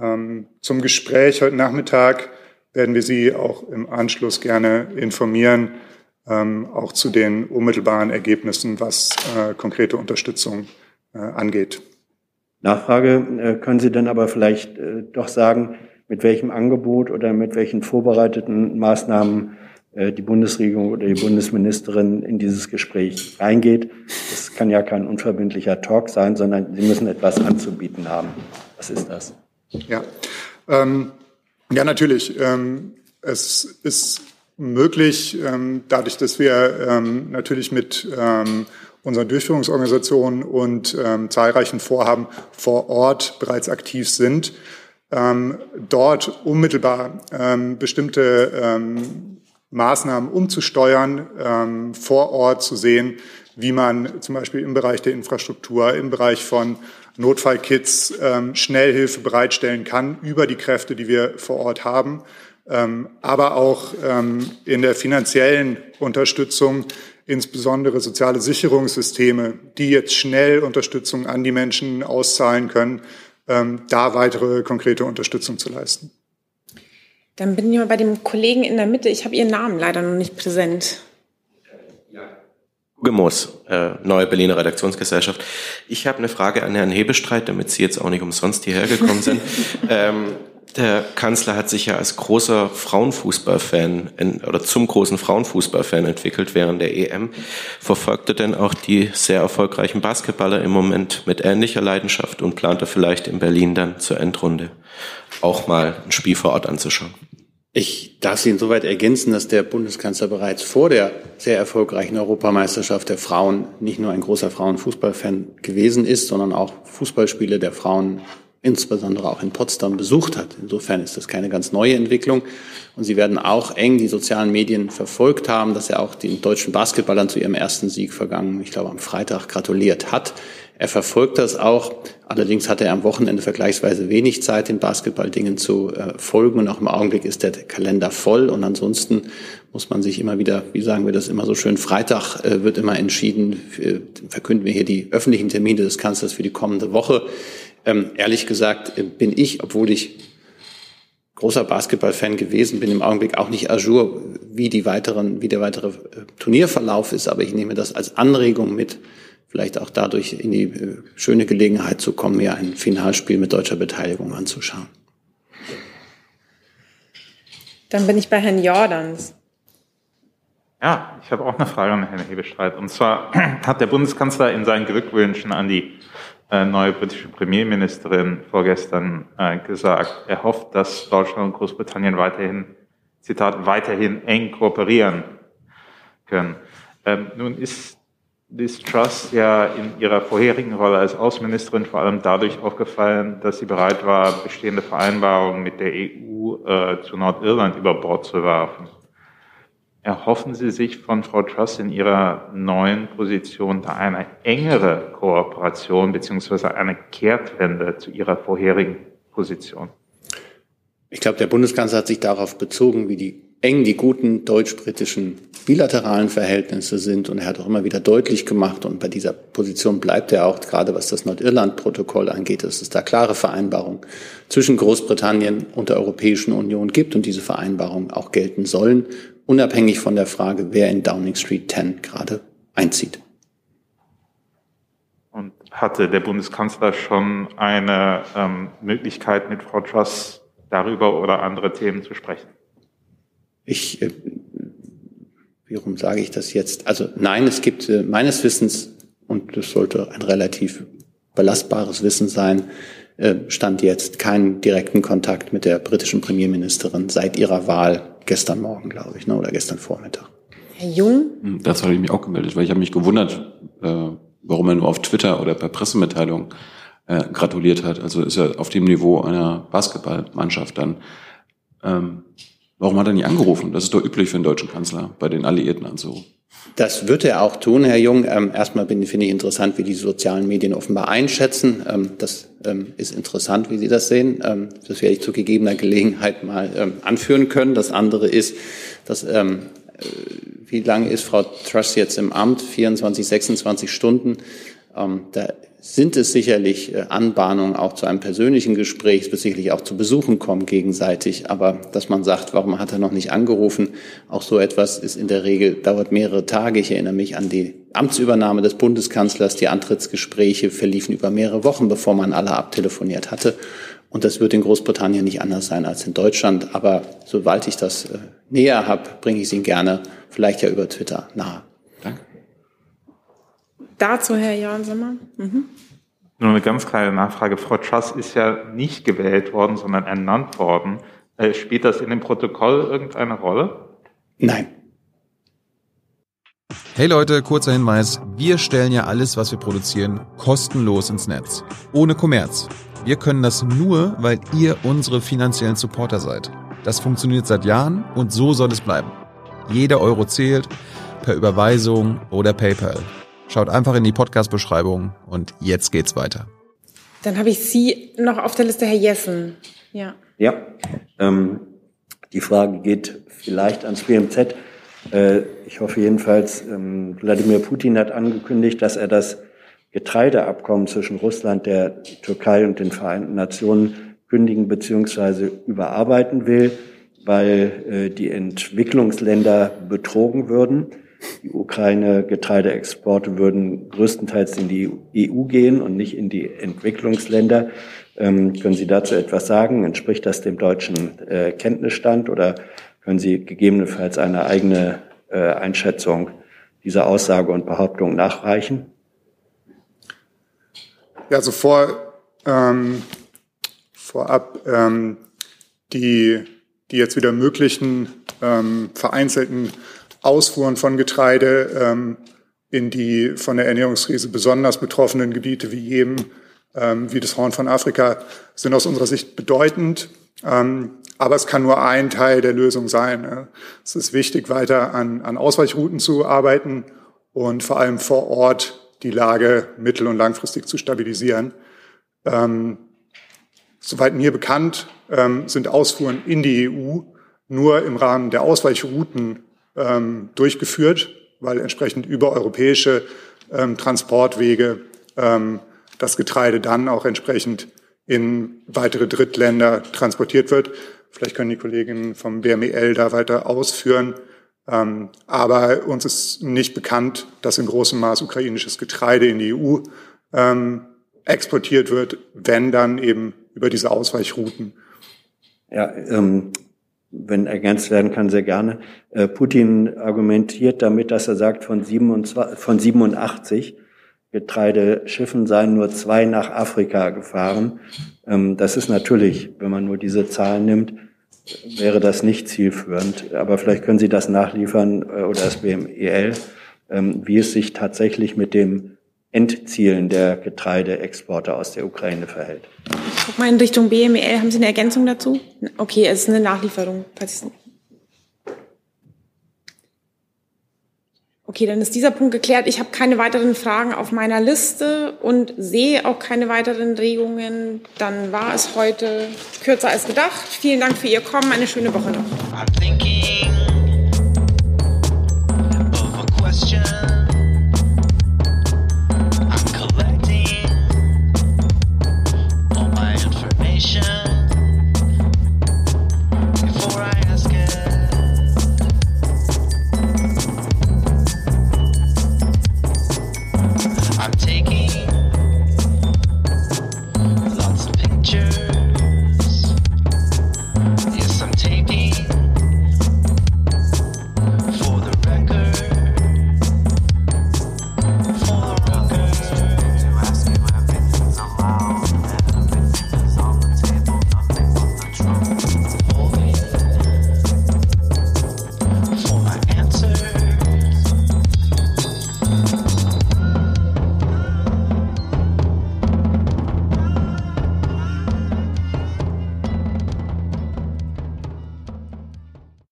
Ähm, zum Gespräch heute Nachmittag werden wir Sie auch im Anschluss gerne informieren, ähm, auch zu den unmittelbaren Ergebnissen, was äh, konkrete Unterstützung äh, angeht. Nachfrage, äh, können Sie denn aber vielleicht äh, doch sagen, mit welchem Angebot oder mit welchen vorbereiteten Maßnahmen die Bundesregierung oder die Bundesministerin in dieses Gespräch reingeht. Das kann ja kein unverbindlicher Talk sein, sondern Sie müssen etwas anzubieten haben. Was ist das? Ja, ähm, ja natürlich. Ähm, es ist möglich, ähm, dadurch, dass wir ähm, natürlich mit ähm, unseren Durchführungsorganisationen und ähm, zahlreichen Vorhaben vor Ort bereits aktiv sind, dort unmittelbar bestimmte Maßnahmen umzusteuern, ähm, vor Ort zu sehen, wie man zum Beispiel im Bereich der Infrastruktur, im Bereich von Notfallkits ähm, Schnellhilfe bereitstellen kann über die Kräfte, die wir vor Ort haben, ähm, aber auch ähm, in der finanziellen Unterstützung, insbesondere soziale Sicherungssysteme, die jetzt schnell Unterstützung an die Menschen auszahlen können, ähm, da weitere konkrete Unterstützung zu leisten. Dann bin ich mal bei dem Kollegen in der Mitte. Ich habe Ihren Namen leider noch nicht präsent. Moos, äh, Neue Berliner Redaktionsgesellschaft. Ich habe eine Frage an Herrn Hebestreit, damit Sie jetzt auch nicht umsonst hierher gekommen sind. (laughs) ähm, der Kanzler hat sich ja als großer Frauenfußballfan oder zum großen Frauenfußballfan entwickelt während der EM. Verfolgt er denn auch die sehr erfolgreichen Basketballer im Moment mit ähnlicher Leidenschaft und plant er vielleicht in Berlin dann zur Endrunde auch mal ein Spiel vor Ort anzuschauen? Ich darf Sie insoweit ergänzen, dass der Bundeskanzler bereits vor der sehr erfolgreichen Europameisterschaft der Frauen nicht nur ein großer Frauenfußballfan gewesen ist, sondern auch Fußballspiele der Frauen insbesondere auch in Potsdam besucht hat. Insofern ist das keine ganz neue Entwicklung. Und Sie werden auch eng die sozialen Medien verfolgt haben, dass er auch den deutschen Basketballern zu ihrem ersten Sieg vergangen, ich glaube am Freitag, gratuliert hat. Er verfolgt das auch. Allerdings hatte er am Wochenende vergleichsweise wenig Zeit, den Basketballdingen zu äh, folgen. Und auch im Augenblick ist der Kalender voll. Und ansonsten muss man sich immer wieder, wie sagen wir das immer so schön, Freitag äh, wird immer entschieden, äh, verkünden wir hier die öffentlichen Termine des Kanzlers für die kommende Woche. Ähm, ehrlich gesagt äh, bin ich, obwohl ich großer Basketballfan gewesen bin, im Augenblick auch nicht ajour, wie die weiteren, wie der weitere äh, Turnierverlauf ist, aber ich nehme das als Anregung mit, vielleicht auch dadurch in die äh, schöne Gelegenheit zu kommen, mir ein Finalspiel mit deutscher Beteiligung anzuschauen. Dann bin ich bei Herrn Jordans. Ja, ich habe auch eine Frage an Herrn Hebestreit. Und zwar (clears throat) hat der Bundeskanzler in seinen Glückwünschen an die neue britische Premierministerin vorgestern äh, gesagt, er hofft, dass Deutschland und Großbritannien weiterhin, Zitat, weiterhin eng kooperieren können. Ähm, nun ist Liz Truss ja in ihrer vorherigen Rolle als Außenministerin vor allem dadurch aufgefallen, dass sie bereit war, bestehende Vereinbarungen mit der EU äh, zu Nordirland über Bord zu werfen. Erhoffen Sie sich von Frau Truss in ihrer neuen Position da eine engere Kooperation beziehungsweise eine Kehrtwende zu ihrer vorherigen Position? Ich glaube, der Bundeskanzler hat sich darauf bezogen, wie die eng die guten deutsch-britischen bilateralen Verhältnisse sind. Und er hat auch immer wieder deutlich gemacht, und bei dieser Position bleibt er auch, gerade was das Nordirland-Protokoll angeht, dass es da klare Vereinbarungen zwischen Großbritannien und der Europäischen Union gibt und diese Vereinbarungen auch gelten sollen unabhängig von der Frage, wer in Downing Street 10 gerade einzieht. Und hatte der Bundeskanzler schon eine ähm, Möglichkeit, mit Frau Truss darüber oder andere Themen zu sprechen? Ich, äh, warum sage ich das jetzt? Also nein, es gibt äh, meines Wissens, und das sollte ein relativ belastbares Wissen sein, äh, stand jetzt keinen direkten Kontakt mit der britischen Premierministerin seit ihrer Wahl gestern Morgen, glaube ich, ne, oder gestern Vormittag. Herr Jung? Hm, das habe ich mich auch gemeldet, weil ich habe mich gewundert, äh, warum er nur auf Twitter oder per Pressemitteilung äh, gratuliert hat. Also ist er auf dem Niveau einer Basketballmannschaft dann. Ähm, warum hat er nicht angerufen? Das ist doch üblich für einen deutschen Kanzler, bei den Alliierten anzurufen. Das wird er auch tun, Herr Jung. Ähm, erstmal finde ich interessant, wie die sozialen Medien offenbar einschätzen. Ähm, das ähm, ist interessant, wie Sie das sehen. Ähm, das werde ich zu gegebener Gelegenheit mal ähm, anführen können. Das andere ist, dass ähm, äh, wie lange ist Frau Truss jetzt im Amt? 24, 26 Stunden. da sind es sicherlich äh, Anbahnungen auch zu einem persönlichen Gespräch, es wird sicherlich auch zu Besuchen kommen gegenseitig. Aber dass man sagt, warum hat er noch nicht angerufen? Auch so etwas ist in der Regel, dauert mehrere Tage. Ich erinnere mich an die Amtsübernahme des Bundeskanzlers. Die Antrittsgespräche verliefen über mehrere Wochen, bevor man alle abtelefoniert hatte. Und das wird in Großbritannien nicht anders sein als in Deutschland. Aber sobald ich das äh, näher habe, bringe ich es Ihnen gerne, vielleicht ja über Twitter, nahe. Dazu Herr Sommer. Mhm. Nur eine ganz kleine Nachfrage. Frau Truss ist ja nicht gewählt worden, sondern ernannt worden. Äh, spielt das in dem Protokoll irgendeine Rolle? Nein. Hey Leute, kurzer Hinweis. Wir stellen ja alles, was wir produzieren, kostenlos ins Netz. Ohne Kommerz. Wir können das nur, weil ihr unsere finanziellen Supporter seid. Das funktioniert seit Jahren und so soll es bleiben. Jeder Euro zählt, per Überweisung oder PayPal. Schaut einfach in die Podcast-Beschreibung und jetzt geht's weiter. Dann habe ich Sie noch auf der Liste, Herr Jessen. Ja. Ja, ähm, die Frage geht vielleicht ans BMZ. Äh, ich hoffe jedenfalls, ähm, Wladimir Putin hat angekündigt, dass er das Getreideabkommen zwischen Russland, der Türkei und den Vereinten Nationen kündigen bzw. überarbeiten will, weil äh, die Entwicklungsländer betrogen würden. Die Ukraine-Getreideexporte würden größtenteils in die EU gehen und nicht in die Entwicklungsländer. Ähm, können Sie dazu etwas sagen? Entspricht das dem deutschen äh, Kenntnisstand oder können Sie gegebenenfalls eine eigene äh, Einschätzung dieser Aussage und Behauptung nachreichen? Ja, also vor, ähm, vorab ähm, die, die jetzt wieder möglichen ähm, vereinzelten Ausfuhren von Getreide ähm, in die von der Ernährungskrise besonders betroffenen Gebiete wie Jemen, ähm, wie das Horn von Afrika, sind aus unserer Sicht bedeutend. Ähm, aber es kann nur ein Teil der Lösung sein. Ne? Es ist wichtig, weiter an, an Ausweichrouten zu arbeiten und vor allem vor Ort die Lage mittel- und langfristig zu stabilisieren. Ähm, soweit mir bekannt, ähm, sind Ausfuhren in die EU nur im Rahmen der Ausweichrouten ähm, durchgeführt, weil entsprechend über europäische ähm, Transportwege ähm, das Getreide dann auch entsprechend in weitere Drittländer transportiert wird. Vielleicht können die Kolleginnen vom BMEL da weiter ausführen. Ähm, aber uns ist nicht bekannt, dass in großem Maß ukrainisches Getreide in die EU ähm, exportiert wird, wenn dann eben über diese Ausweichrouten. Ja, ähm, wenn ergänzt werden kann, sehr gerne. Äh, Putin argumentiert damit, dass er sagt, von, 27, von 87 Getreideschiffen seien nur zwei nach Afrika gefahren. Ähm, das ist natürlich, wenn man nur diese Zahlen nimmt, wäre das nicht zielführend. Aber vielleicht können Sie das nachliefern äh, oder das BMEL, ähm, wie es sich tatsächlich mit dem Endzielen der Getreideexporte aus der Ukraine verhält. Guck mal in Richtung BMEL. Haben Sie eine Ergänzung dazu? Okay, es ist eine Nachlieferung. Okay, dann ist dieser Punkt geklärt. Ich habe keine weiteren Fragen auf meiner Liste und sehe auch keine weiteren Regungen. Dann war es heute kürzer als gedacht. Vielen Dank für Ihr Kommen. Eine schöne Woche noch.